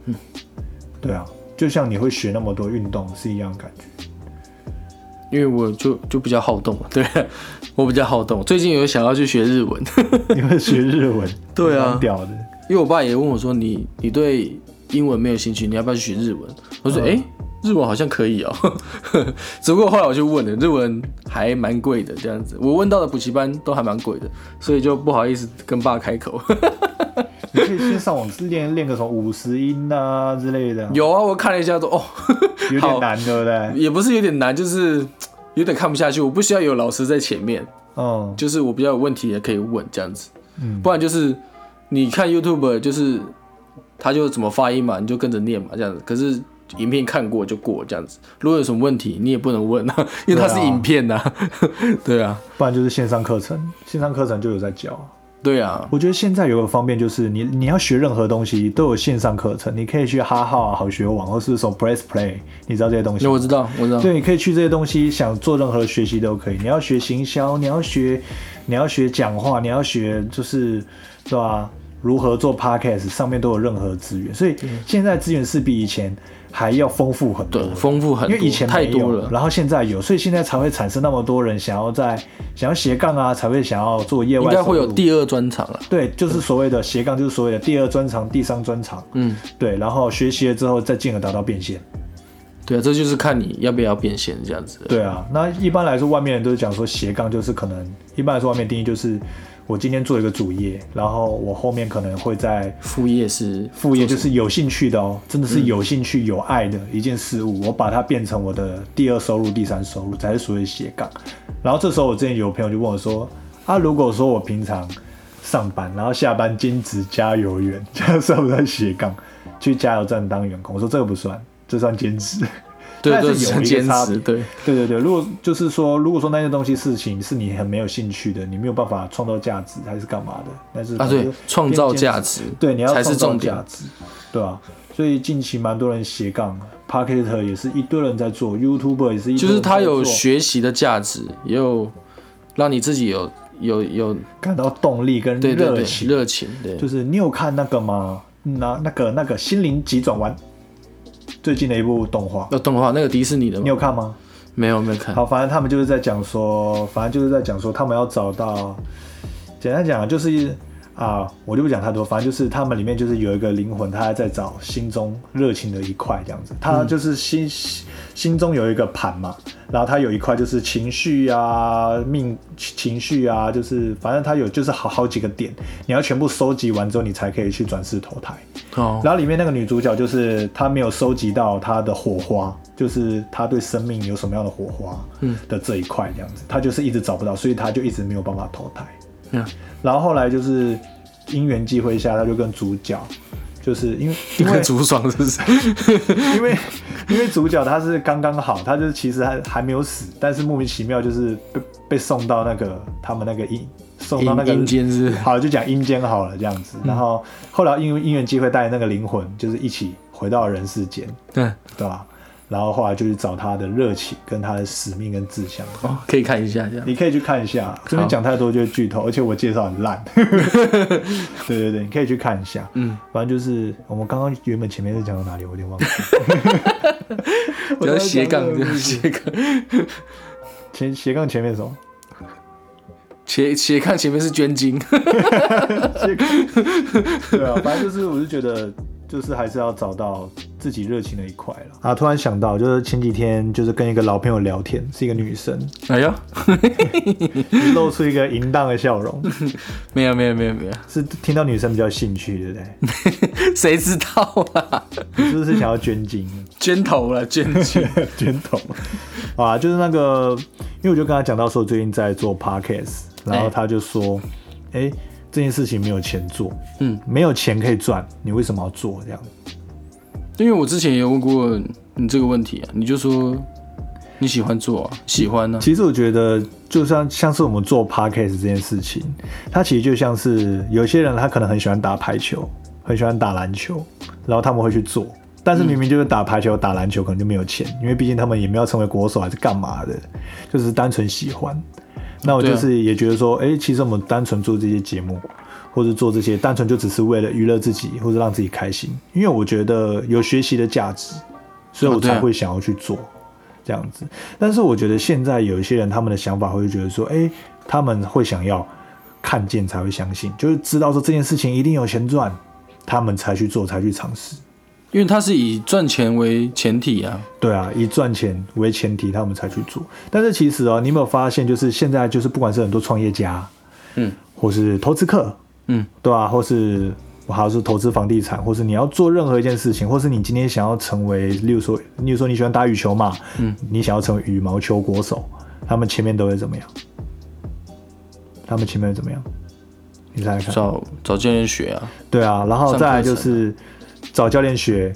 嗯，对啊，就像你会学那么多运动是一样的感觉。因为我就就比较好动嘛，对，我比较好动。最近有想要去学日文，<laughs> 你会学日文，<laughs> 对啊蛮屌的。因为我爸也问我说：“你你对英文没有兴趣，你要不要去学日文？”我说：“哎、日文好像可以哦、<laughs> 只不过后来我就问了，日文还蛮贵的，这样子。我问到的补习班都还蛮贵的，所以就不好意思跟爸开口。<laughs> 你可以先上网练练个什么五十音啊之类的，有啊，我看了一下都哦，<laughs> 有点难，对不对？也不是有点难，就是 <tsk> 有点看不下去。我不需要有老师在前面，嗯，就是我比较有问题也可以问这样子，嗯，不然就是你看 YouTube 就是他就怎么发音嘛，你就跟着念嘛这样子。可是影片看过就过这样子，如果有什么问题你也不能问啊，<laughs> 因为它是影片呐，<laughs> 对啊，不然就是线上课程，线上课程就有在教。对啊，我觉得现在有个方便就是你你要学任何东西都有线上课程，你可以去哈号啊、好学网或是什么 Press Play，你知道这些东西？我知道，我知道。对，你可以去这些东西，想做任何学习都可以。你要学行销，你要学，你要学讲话，你要学就是对吧？如何做 Podcast，上面都有任何资源，所以现在资源是比以前。还要丰富很多，丰富很多，因为以前太多了，然后现在有，所以现在才会产生那么多人想要在想要斜杠啊，才会想要做业外，应该会有第二专场啊。对，就是所谓的斜杠，就是所谓的第二专长、第三专场。嗯，对，然后学习了之后，再进而达到变现。对啊，这就是看你要不要变现这样子。对啊，那一般来说，外面人都是讲说斜杠就是可能，一般来说外面定义就是。我今天做一个主业，然后我后面可能会在副业是副业，就是有兴趣的哦，真的是有兴趣、有爱的一件事物，我把它变成我的第二收入、第三收入，才是所谓斜杠。然后这时候，我之前有朋友就问我说：“啊，如果说我平常上班，然后下班兼职加油员，这样算不算斜杠？去加油站当员工？”我说这个不算，这算兼职。对，是有坚持。对，对对对。如果就是说，如果说那些东西事情是你很没有兴趣的，你没有办法创造价值，还是干嘛的？但是啊，对，创造价值，对，你要才是重价值，对吧？所以近期蛮多人斜杠 p a r k e t 也是一堆人在做，YouTuber 也是一，就是他有学习的价值，也有让你自己有有有感到动力跟热情，热情。对，就是你有看那个吗？那那个那个心灵急转弯。最近的一部动画，那动画那个迪士尼的，你有看吗？没有，没有看。好，反正他们就是在讲说，反正就是在讲说，他们要找到，简单讲就是。啊，我就不讲太多，反正就是他们里面就是有一个灵魂，他还在找心中热情的一块这样子。他就是心心中有一个盘嘛，然后他有一块就是情绪啊、命情绪啊，就是反正他有就是好好几个点，你要全部收集完之后，你才可以去转世投胎。哦。然后里面那个女主角就是她没有收集到她的火花，就是她对生命有什么样的火花的这一块这样子，她就是一直找不到，所以她就一直没有办法投胎。嗯。然后后来就是因缘际会下，她就跟主角，就是因为 <laughs> 因为竹爽是不是？<laughs> 因为因为主角他是刚刚好，他就是其实还还没有死，但是莫名其妙就是被被送到那个他们那个阴送到那个阴间是好就讲阴间好了这样子。然后后来因为因缘机会带那个灵魂，就是一起回到人世间，对对吧？然后后来就去找他的热情、跟他的使命跟志向。哦，可以看一下，这样你可以去看一下。这边讲太多就是剧透，而且我介绍很烂。<laughs> 对对对，你可以去看一下。嗯，反正就是我们刚刚原本前面是讲到哪里，我有点忘记。我 <laughs> 要斜杠，斜杠。前斜杠前面什么？斜斜杠前面是捐精。<laughs> 对啊，反正就是，我就觉得。就是还是要找到自己热情的一块了啊！突然想到，就是前几天就是跟一个老朋友聊天，是一个女生。哎呀，<laughs> 露出一个淫荡的笑容。<laughs> 没有没有没有没有，是听到女生比较兴趣，对不对？<laughs> 谁知道啊？你是不是想要捐精？捐头了，捐精，捐头。啊，就是那个，因为我就跟他讲到说，最近在做 podcast，然后他就说，哎。这件事情没有钱做，嗯，没有钱可以赚，你为什么要做这样？因为我之前也问过你这个问题啊，你就说你喜欢做啊，喜欢呢。其实我觉得，就像像是我们做 podcast 这件事情，它其实就像是有些人他可能很喜欢打排球，很喜欢打篮球，然后他们会去做，但是明明就是打排球、打篮球，可能就没有钱，因为毕竟他们也没有成为国手还是干嘛的，就是单纯喜欢。那我就是也觉得说，哎，其实我们单纯做这些节目，或者做这些，单纯就只是为了娱乐自己，或者让自己开心。因为我觉得有学习的价值，所以我才会想要去做这样子。但是我觉得现在有一些人，他们的想法会觉得说，哎，他们会想要看见才会相信，就是知道说这件事情一定有钱赚，他们才去做，才去尝试。因为它是以赚钱为前提啊，对啊，以赚钱为前提，他们才去做。但是其实哦，你有没有发现，就是现在就是不管是很多创业家，嗯，或是投资客，嗯，对啊？或是还有是投资房地产，或是你要做任何一件事情，或是你今天想要成为，例如说，例如说你喜欢打羽球嘛，嗯，你想要成为羽毛球国手，他们前面都会怎么样？他们前面会怎么样？你猜猜看。找找教练学啊，对啊，然后再来就是找教练学、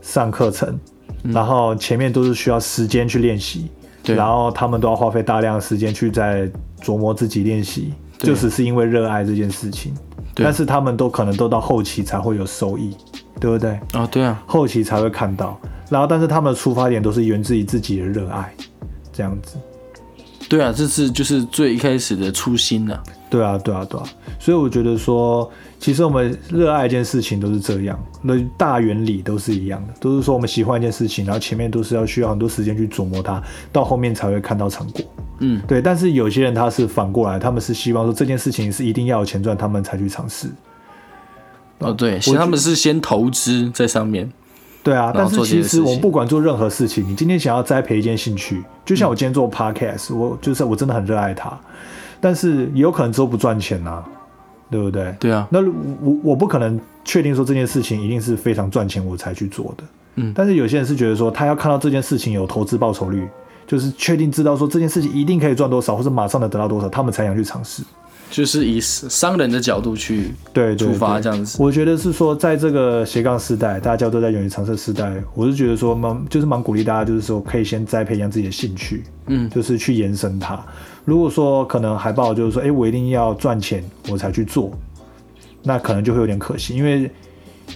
上课程，然后前面都是需要时间去练习，对。然后他们都要花费大量的时间去在琢磨自己练习，对。就只是因为热爱这件事情，对。但是他们都可能都到后期才会有收益，对不对？啊，对啊，后期才会看到，然后但是他们的出发点都是源自于自己的热爱，这样子。对啊，这是就是最一开始的初心呐、对啊，对啊，对啊，所以我觉得说，其实我们热爱一件事情都是这样，那大原理都是一样的，都是说我们喜欢一件事情，然后前面都是要需要很多时间去琢磨它，到后面才会看到成果。嗯，对，但是有些人他是反过来，他们是希望说这件事情是一定要有钱赚，他们才去尝试。哦对，其实他们是先投资在上面，对啊，但是其实我们不管做任何事情，你今天想要栽培一件兴趣，就像我今天做 podcast，我就是我真的很热爱它，但是也有可能之后不赚钱呐、对不对？对啊，那我我不可能确定说这件事情一定是非常赚钱我才去做的，嗯但是有些人是觉得说他要看到这件事情有投资报酬率，就是确定知道说这件事情一定可以赚多少，或者马上能得到多少，他们才想去尝试。就是以商人的角度去对对出发这样子。我觉得是说，在这个斜杠时代，大家都在勇于尝试时代，我是觉得说蛮就是蛮鼓励大家，就是说可以先栽培养自己的兴趣，嗯，就是去延伸它。如果说可能海报就是说，哎、我一定要赚钱我才去做，那可能就会有点可惜，因为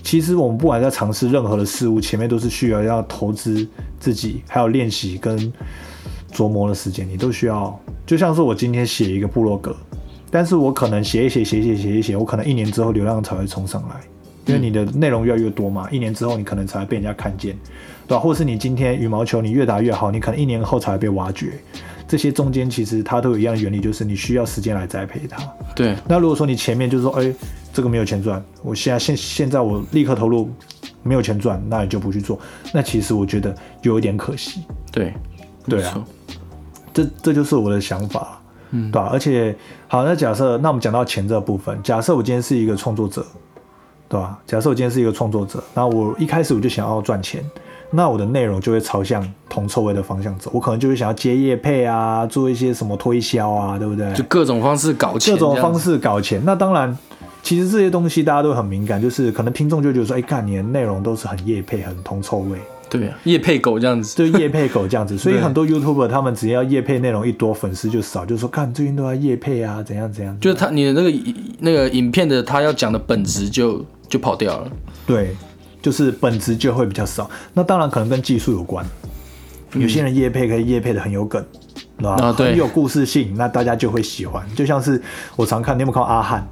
其实我们不管在尝试任何的事物，前面都是需要要投资自己，还有练习跟琢磨的时间，你都需要。就像是我今天写一个部落格，但是我可能写一写写一写写一写，我可能一年之后流量才会冲上来，因为你的内容越来越多嘛，一年之后你可能才会被人家看见，对吧？或是你今天羽毛球你越打越好，你可能一年后才会被挖掘。这些中间其实它都有一样的原理，就是你需要时间来栽培它。对，那如果说你前面就是说，哎、这个没有钱赚，我现在现现在我立刻投入，没有钱赚，那你就不去做，那其实我觉得有一点可惜。对，对啊，这这就是我的想法，嗯，对吧、而且好，那假设那我们讲到钱这部分，假设我今天是一个创作者，对吧、假设我今天是一个创作者，那我一开始我就想要赚钱，那我的内容就会朝向铜臭味的方向走，我可能就会想要接业配啊，做一些什么推销啊，对不对？就各种方式搞钱，各种方式。搞钱。那当然，其实这些东西大家都很敏感，就是可能听众就觉得说，哎、看你的内容都是很业配、很铜臭味，对啊，夜配狗这样子。就夜配狗这样子。<laughs> 所以很多 YouTuber 他们只要夜配内容一多，粉丝就少，就说看最近都在夜配啊，怎样怎样。就是他你的那个那个影片的他要讲的本质就就跑掉了。对，就是本质就会比较少。那当然可能跟技术有关，有些人夜配可以夜配的很有梗。啊对很有故事性，那大家就会喜欢。就像是我常看，你有没有看阿汉？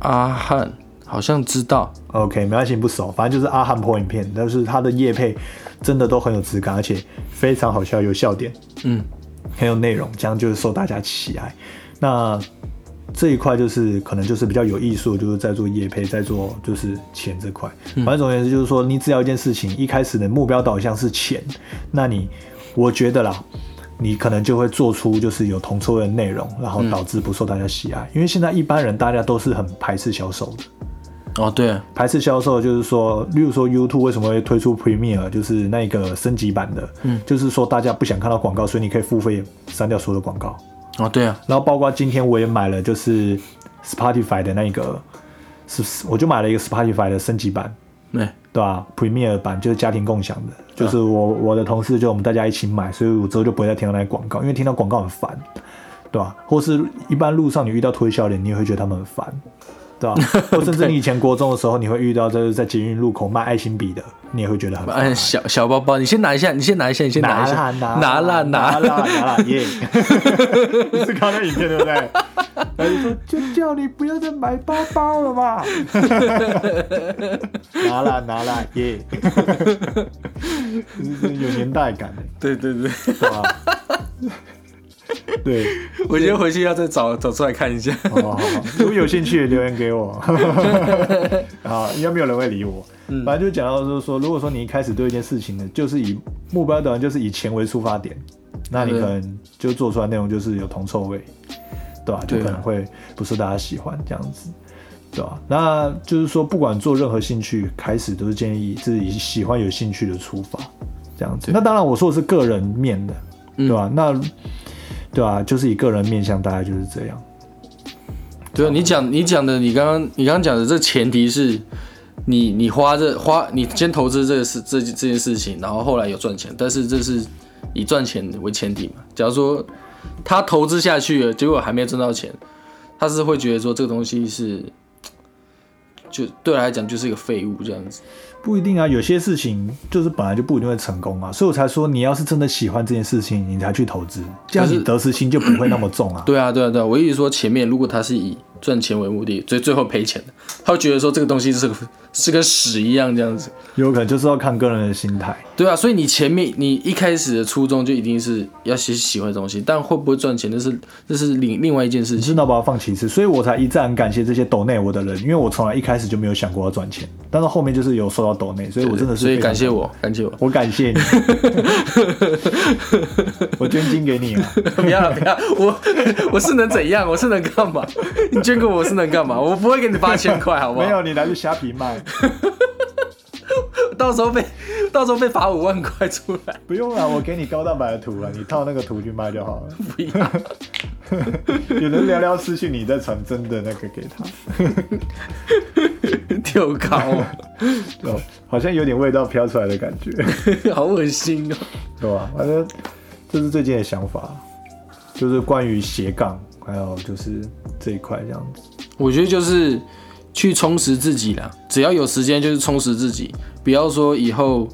阿汉好像知道，OK，没关系，不熟，反正就是阿汉破影片，但是它的叶配真的都很有质感，而且非常好笑，有笑点，嗯，很有内容，这样就是受大家喜爱。那这一块就是可能就是比较有艺术，就是在做业配，在做就是钱这块。反正总而言之就是说，你只要一件事情一开始的目标导向是钱，那你我觉得啦。你可能就会做出就是有同臭味的内容，然后导致不受大家喜爱。因为现在一般人大家都是很排斥销售的，哦对。啊，排斥销售就是说，例如说 YouTube 为什么会推出 Premiere，就是那个升级版的，嗯，就是说大家不想看到广告，所以你可以付费删掉所有的广告。哦对啊，然后包括今天我也买了，就是 Spotify 的那个，是我就买了一个 Spotify 的升级版，对，对吧？Premiere 版就是家庭共享的，就是我我的同事就我们大家一起买，所以我之后就不会再听到那些广告，因为听到广告很烦，对吧？或是一般路上你遇到推销的，你也会觉得他们很烦，对吧？<laughs> 或甚至你以前国中的时候，你会遇到就是在捷运路口卖爱心笔的，你也会觉得很小小包包，你先拿一下，你先拿一下，你先拿一下，拿拿啦啦拿拿啦拿啦耶！你是看那影片对不对？他就说就叫你不要再买包包了嘛，拿啦拿啦耶！有年代感的，对对对，对吧？<laughs> 对，我觉得回去要再找找出来看一下。好好好，如果有兴趣留言给我，<laughs> 好，应该没有人会理我。嗯反正就讲到就是说，如果说你一开始对一件事情呢，就是以目标导向，就是以钱为出发点，那你可能就做出来内容就是有铜臭味，对吧、就可能会不受大家喜欢这样子。对吧？那就是说，不管做任何兴趣，开始都是建议自己喜欢有兴趣的出发，这样子。那当然，我说的是个人面的，对吧？那对啊？就是以个人面向，大概就是这样。对啊，你讲你讲的，你刚刚你刚刚讲的这前提是，你你花这花你先投资这个事这这件事情，然后后来有赚钱，但是这是以赚钱为前提嘛？假如说他投资下去了，结果还没赚到钱，他是会觉得说这个东西是。就对他来讲就是一个废物这样子，不一定啊，有些事情就是本来就不一定会成功啊，所以我才说你要是真的喜欢这件事情，你才去投资，这样你得失心就不会那么重啊。对啊，对啊，对啊，我一直说前面如果他是以赚钱为目的，所以最后赔钱的，他会觉得说这个东西是个是跟屎一样这样子，有可能就是要看个人的心态。对啊，所以你前面你一开始的初衷就一定是要喜喜欢的东西，但会不会赚钱，那是这是另另外一件事情。真的把它放其次，所以我才一再很感谢这些抖内我的人，因为我从来一开始就没有想过要赚钱，但是后面就是有收到抖内，所以我真的是所以感谢我，感谢我，我感谢你，<laughs> 我捐金给你啊！<laughs> 不要了，不要，我 <laughs> 我是能怎样？我是能干嘛？你捐给我是能干嘛？我不会给你八千块，好不好？<laughs> 没有，你拿去虾皮卖。<laughs> 到时候被到时候被罚五万块出来，不用了，我给你高蛋白的图了，你套那个图去卖就好了。不要，<laughs> 有人聊聊私讯，你再传真的那个给他，跳高哦，好像有点味道飘出来的感觉，好恶心哦，对吧？反正这是最近的想法，就是关于斜杠，还有就是这一块这样子。我觉得就是。去充实自己啦，只要有时间就是充实自己，不要说以后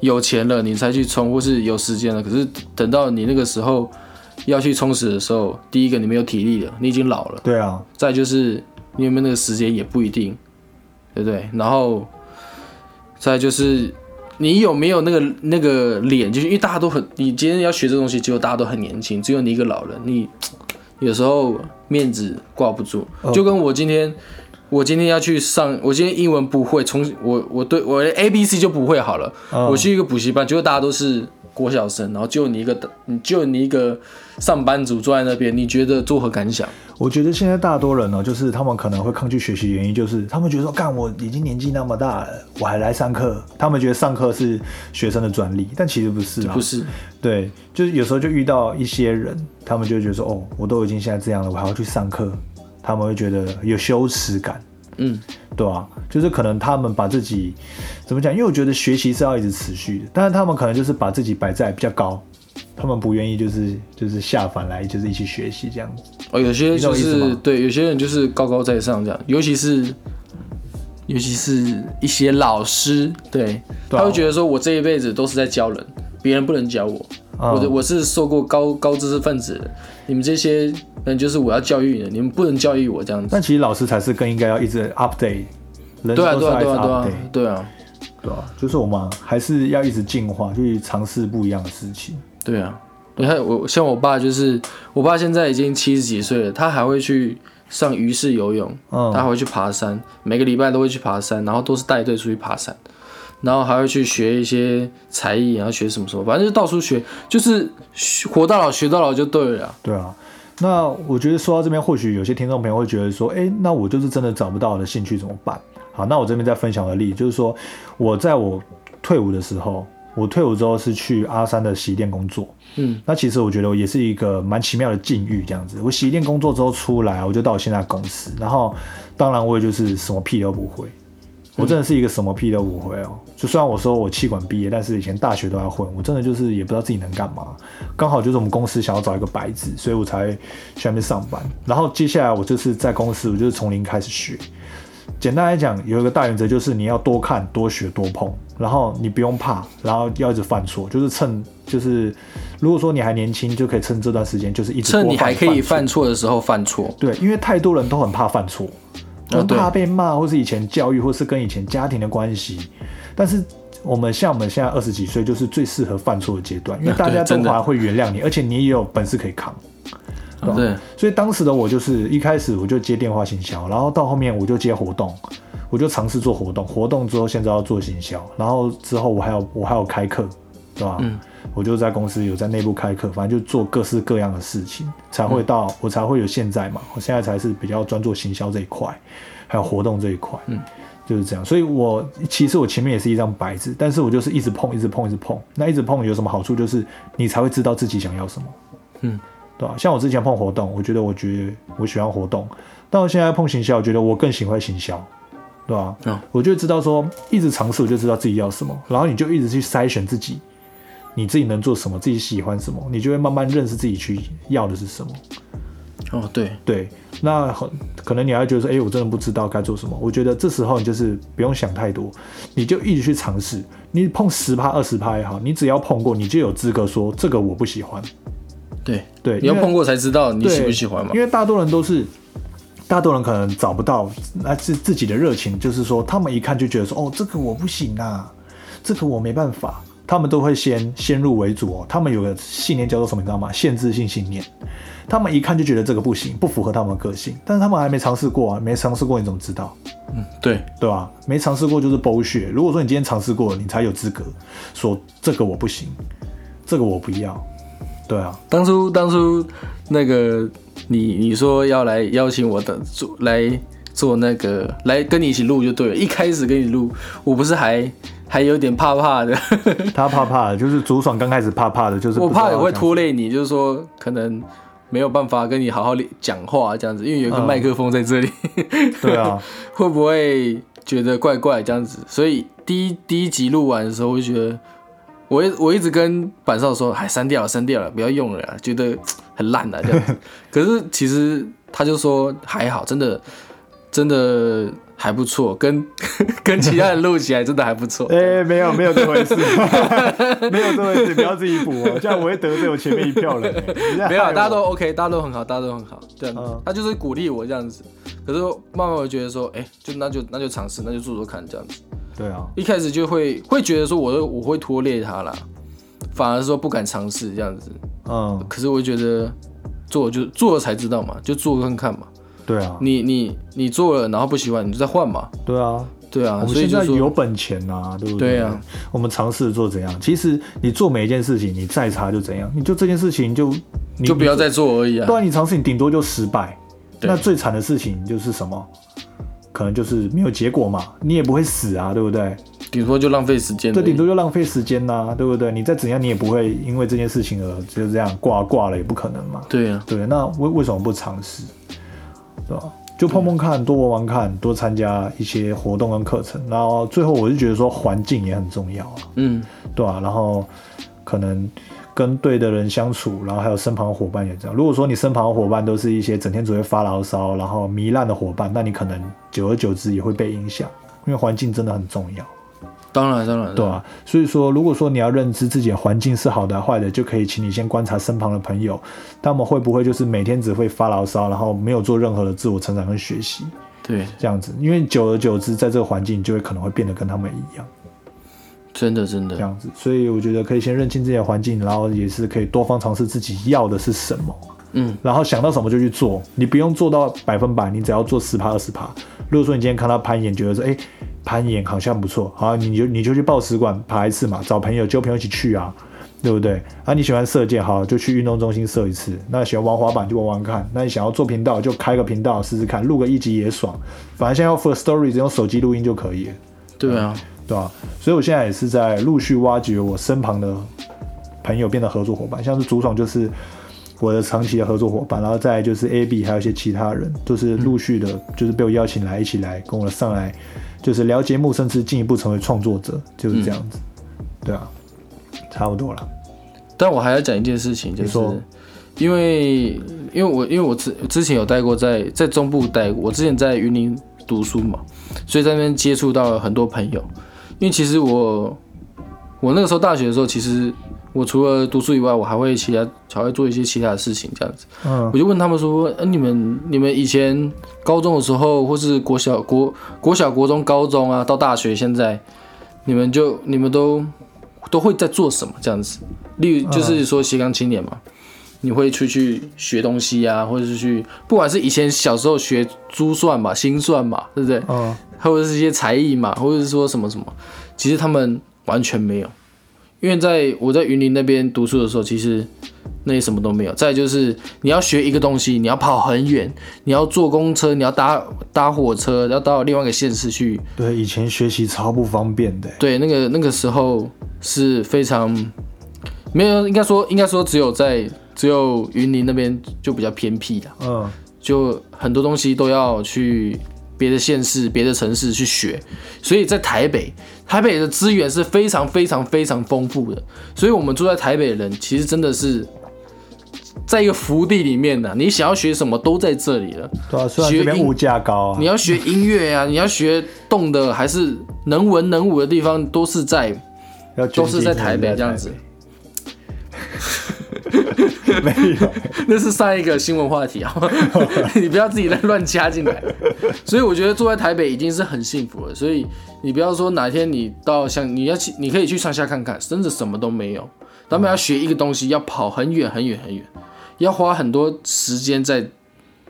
有钱了你才去充，或是有时间了，可是等到你那个时候要去充实的时候，第一个你没有体力了，你已经老了。对啊。再就是你有没有那个时间也不一定，对不对？然后再就是你有没有那个那个脸，就是因为大家都很，你今天要学这东西，结果大家都很年轻，只有你一个老人，你有时候面子挂不住，就跟我今天。我今天要去上，我今天英文不会，从我我对我 A B C 就不会好了。我去一个补习班，结果大家都是国小生，然后就你一个，你就你一个上班族坐在那边，你觉得作何感想？我觉得现在大多人呢，就是他们可能会抗拒学习，原因就是他们觉得说，干我已经年纪那么大了，我还来上课，他们觉得上课是学生的专利，但其实不是啊。<laughs> 不是。对，就是有时候就遇到一些人，他们就觉得说，哦，我都已经现在这样了，我还要去上课。他们会觉得有羞耻感，嗯，对啊，就是可能他们把自己怎么讲？因为我觉得学习是要一直持续的，但是他们可能就是把自己摆在比较高，他们不愿意就是就是下凡来就是一起学习这样子。哦，有些就是对，有些人就是高高在上这样，尤其是尤其是一些老师，对，他会觉得说我这一辈子都是在教人，别人不能教我。我的我是受过高高知识分子，你们这些人就是我要教育的，你们不能教育我这样子。但其实老师才是更应该要一直 update，对啊对啊对啊对啊，对啊，就是我们还是要一直进化，去尝试不一样的事情。对啊，你看我像我爸，就是我爸现在已经七十几岁了，他还会去上鱼式游泳，他还会去爬山，每个礼拜都会去爬山，然后都是带队出去爬山。然后还会去学一些才艺，然后学什么什么，反正就到处学，就是活到老学到老就对了。对啊，那我觉得说到这边，或许有些听众朋友会觉得说，哎，那我就是真的找不到我的兴趣怎么办？好，那我这边再分享个例，就是说我在我退伍的时候，我退伍之后是去阿三的洗衣店工作。嗯，那其实我觉得也是一个蛮奇妙的境遇，这样子。我洗衣店工作之后出来，我就到我现在公司，然后当然我也就是什么屁都不会。我真的是一个什么屁都不会哦。就虽然我说我气管毕业，但是以前大学都在混，我真的就是也不知道自己能干嘛。刚好就是我们公司想要找一个白纸，所以我才去那边上班。然后接下来我就是在公司，我就是从零开始学。简单来讲，有一个大原则就是你要多看、多学、多碰，然后你不用怕，然后要一直犯错，就是趁就是如果说你还年轻，就可以趁这段时间就是一直趁你还可以犯错的时候犯错。对，因为太多人都很怕犯错。很怕被骂，或是以前教育，或是跟以前家庭的关系。但是我们像我们现在二十几岁，就是最适合犯错的阶段，因为大家 <laughs> 都还会原谅你，而且你也有本事可以扛。对，所以当时的我就是一开始我就接电话行销，然后到后面我就接活动，我就尝试做活动，活动之后现在要做行销，然后之后我还有我还有开课，对吧？嗯。我就在公司有在内部开课，反正就做各式各样的事情，才会到我才会有现在嘛。我现在才是比较专做行销这一块，还有活动这一块，嗯，就是这样。所以我其实我前面也是一张白纸，但是我就是一直碰，一直碰，一直碰。那一直碰有什么好处？就是你才会知道自己想要什么，嗯，对吧？像我之前碰活动，我觉得我觉得我喜欢活动，但我现在碰行销，我觉得我更喜欢行销。对吧？嗯，我就知道说，一直尝试，我就知道自己要什么，然后你就一直去筛选自己，你自己能做什么，自己喜欢什么，你就会慢慢认识自己去要的是什么。哦，对对，那很可能你还觉得说，哎，我真的不知道该做什么。我觉得这时候你就是不用想太多，你就一直去尝试，你碰十趴二十趴也好，你只要碰过，你就有资格说这个我不喜欢。对对，你要碰过才知道你喜不喜欢嘛。因为大多人都是。大多人可能找不到那是自己的热情，就是说他们一看就觉得说哦，这个我不行啊，这个我没办法。他们都会先先入为主哦，他们有个信念叫做什么，你知道吗？限制性信念。他们一看就觉得这个不行，不符合他们的个性，但是他们还没尝试过啊，没尝试过你怎么知道？嗯，对对吧？没尝试过就是剥削。如果说你今天尝试过了，你才有资格说这个我不行，这个我不要。对啊，当初当初那个。你你说要来邀请我的做来做那个来跟你一起录就对了。一开始跟你录，我不是还还有点怕怕的。<laughs> 他怕怕的，就是竹爽刚开始怕怕的，就是我怕也会拖累你，就是说可能没有办法跟你好好讲话这样子，因为有一个麦克风在这里。<laughs> 对啊，<laughs> 会不会觉得怪怪这样子？所以第一第一集录完的时候，我就觉得。我一我一直跟板少说，还删掉了，删掉了，不要用了，觉得很烂了这样子。<laughs> 可是其实他就说还好，真的真的还不错，跟跟其他人录起来真的还不错。<laughs> 哎，没有没有这回事，<laughs> 没有这回事，不要自己补哦，这样我会得罪我前面一票人。没有，大家都 OK，大家都很好，大家都很好，这样。他就是鼓励我这样子。可是慢慢我觉得说，哎，就那就那就尝试，那就做做看这样子。对啊，一开始就会会觉得说，我我会拖累他啦，反而说不敢尝试这样子。嗯，可是我觉得做就做了才知道嘛，就做看看嘛。对啊，你你你做了，然后不喜欢，你就再换嘛。对啊，对啊，我们现在有本钱啊，对不对？对啊，我们尝试做怎样？其实你做每一件事情，你再差就怎样，你就这件事情就你就不要再做而已啊。对啊，你尝试你顶多就失败，那最惨的事情就是什么？可能就是没有结果嘛，你也不会死啊，对不对？顶多就浪费时间。这，顶多就浪费时间呐，对不对？你再怎样，你也不会因为这件事情而就这样挂挂了，也不可能嘛。对啊，对，那为为什么不尝试？对吧？就碰碰看，多玩玩看，多参加一些活动跟课程，然后最后我就觉得说环境也很重要啊。嗯，对吧？然后可能。跟对的人相处，然后还有身旁的伙伴也这样。如果说你身旁的伙伴都是一些整天只会发牢骚，然后糜烂的伙伴，那你可能久而久之也会被影响，因为环境真的很重要。当然，当然，对啊。所以说，如果说你要认知自己的环境是好的坏的，就可以请你先观察身旁的朋友，他们会不会就是每天只会发牢骚，然后没有做任何的自我成长跟学习。对，这样子，因为久而久之，在这个环境就会可能会变得跟他们一样。真的，真的这样子，所以我觉得可以先认清自己的环境，然后也是可以多方尝试自己要的是什么，嗯，然后想到什么就去做，你不用做到百分百，你只要做十趴二十趴。如果说你今天看到攀岩，觉得说，哎，攀岩好像不错，好，你就你就去报使馆爬一次嘛，找朋友揪朋友一起去啊，对不对？啊，你喜欢射箭，好，就去运动中心射一次。那喜欢玩滑板就玩玩看。那你想要做频道，就开个频道试试看，录个一集也爽。反正现在要 for story，只用手机录音就可以。对啊。对吧？所以我现在也是在陆续挖掘我身旁的朋友变得合作伙伴，像是竹爽就是我的长期的合作伙伴，然后再就是 A B 还有一些其他人，都是陆续的，就是被我邀请来一起来跟我上来，就是聊节目，甚至进一步成为创作者，就是这样子。对啊，差不多了。但我还要讲一件事情，就是因为因为我因为我之之前有待过在在中部待过，我之前在云林读书嘛，所以在那边接触到了很多朋友。因为其实我，我那个时候大学的时候，其实我除了读书以外，我还会其他还会做一些其他的事情，这样子。嗯，我就问他们说：“哎，你们你们以前高中的时候，或是国小国国小国中高中啊，到大学现在，你们就你们都都会在做什么？这样子？例如就是说斜杠青年嘛，你会出去学东西啊，或者是去，不管是以前小时候学珠算嘛、心算嘛，对不对？嗯。或者是一些才艺嘛，或者是说什么什么，其实他们完全没有，因为在我在云林那边读书的时候，其实那些什么都没有。再就是你要学一个东西，你要跑很远，你要坐公车，你要搭搭火车，要到另外一个县市去。对，以前学习超不方便的。对，那个那个时候是非常没有，应该说应该说只有在只有云林那边就比较偏僻的，嗯，就很多东西都要去别的县市、别的城市去学，所以在台北，台北的资源是非常非常非常丰富的，所以我们住在台北的人其实真的是在一个福地里面的，你想要学什么都在这里了。对啊，虽然这边物价高啊你，要学音乐啊，你要学动的还是能文能武的地方，都是在都是在台北北这样子。<laughs> 没有，那是上一个新闻话题啊，<laughs> 你不要自己再乱加进来。所以我觉得住在台北已经是很幸福了。所以你不要说哪天你到像你要去，你可以去上下看看，真的什么都没有。他们要学一个东西，要跑很远很远很远，要花很多时间在，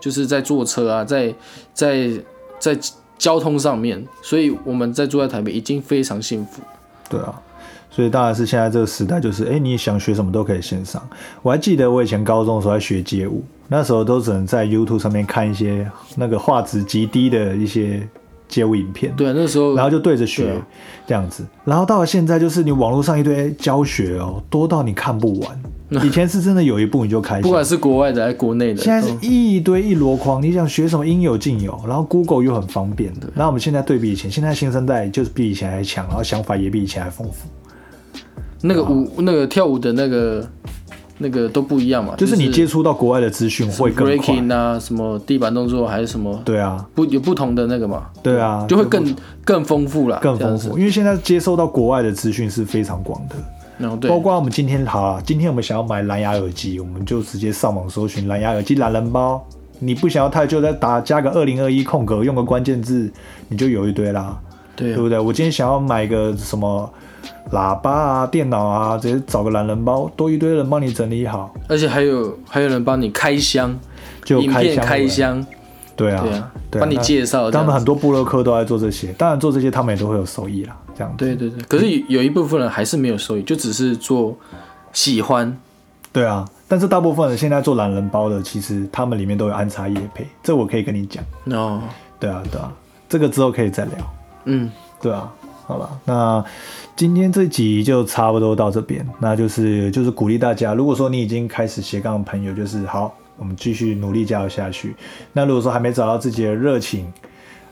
就是在坐车啊，在在在交通上面。所以我们在住在台北已经非常幸福。对啊。所以当然是现在这个时代，就是哎，你想学什么都可以线上。我还记得我以前高中的时候在学街舞，那时候都只能在 YouTube 上面看一些那个画质极低的一些街舞影片，对啊，那时候然后就对着对学啊这样子。然后到了现在，就是你网络上一堆教学哦，多到你看不完。<laughs> 以前是真的有一部你就开心，不管是国外的还是国内的，现在是一堆一箩筐，你想学什么应有尽有，然后 Google 又很方便的。那我们现在对比以前，现在新生代就是比以前还强，然后想法也比以前还丰富。那个舞、那个跳舞的那个那个都不一样嘛，就是你接触到国外的资讯会更快。breaking 啊，什么地板动作还是什么，对啊，不有不同的那个嘛，对啊，就会更更丰富啦，更丰富，。因为现在接收到国外的资讯是非常广的。然后对包，括我们今天好了，今天我们想要买蓝牙耳机，我们就直接上网搜寻蓝牙耳机懒人包。你不想要太就再打加个二零二一空格，用个关键字，你就有一堆啦，对啊对不对？我今天想要买个什么喇叭啊、电脑啊，直接找个懒人包，多一堆人帮你整理好，而且还有还有人帮你开箱，影片就开箱开箱，对啊，对啊，帮你介绍。他们很多部落客都在做这些，当然做这些他们也都会有收益啦，这样子。对对对，可是有有一部分人还是没有收益，就只是做喜欢，对啊，但是大部分人现在做懒人包的，其实他们里面都有安插业配，这我可以跟你讲。哦对啊，对啊，这个之后可以再聊。嗯，对啊，好了，那今天这集就差不多到这边，那就是就是鼓励大家，如果说你已经开始斜杠的朋友，就是好，我们继续努力加油下去。那如果说还没找到自己的热情，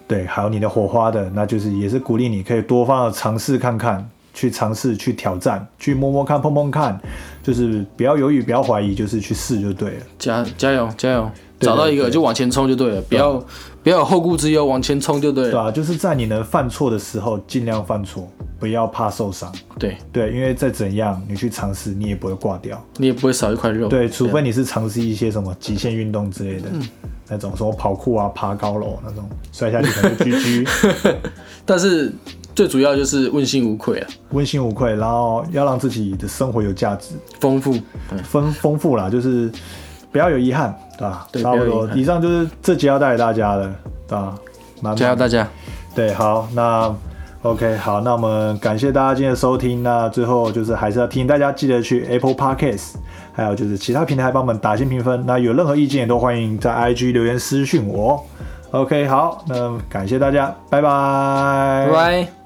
对，还有你的火花的，那就是也是鼓励你可以多方的尝试看看，去尝试去挑战，去摸摸看碰碰看，就是不要犹豫，不要怀疑，就是去试就对了。加加油加油，对找到一个就往前冲就对了，不要不要有后顾之忧，往前冲就对了。对啊，就是在你能犯错的时候，尽量犯错，不要怕受伤。对对，因为再怎样，你去尝试，你也不会挂掉。你也不会少一块肉。对，除非你是尝试一些什么极限运动之类的，嗯那种什么跑酷啊、爬高楼那种，摔下去可能就 GG，<laughs> 但是最主要就是问心无愧啊，问心无愧，然后要让自己的生活有价值，丰富。对丰丰富啦，就是不要有遗憾，对吧？对差不多，以上就是这集要带给大家的，对吧？满满加油大家！对，好，那 OK，好，那我们感谢大家今天的收听。那最后就是还是要提醒大家，记得去 Apple Podcast，还有就是其他平台帮我们打新评分。那有任何意见也都欢迎在 IG 留言私讯我。OK，好，那感谢大家，拜拜，拜拜。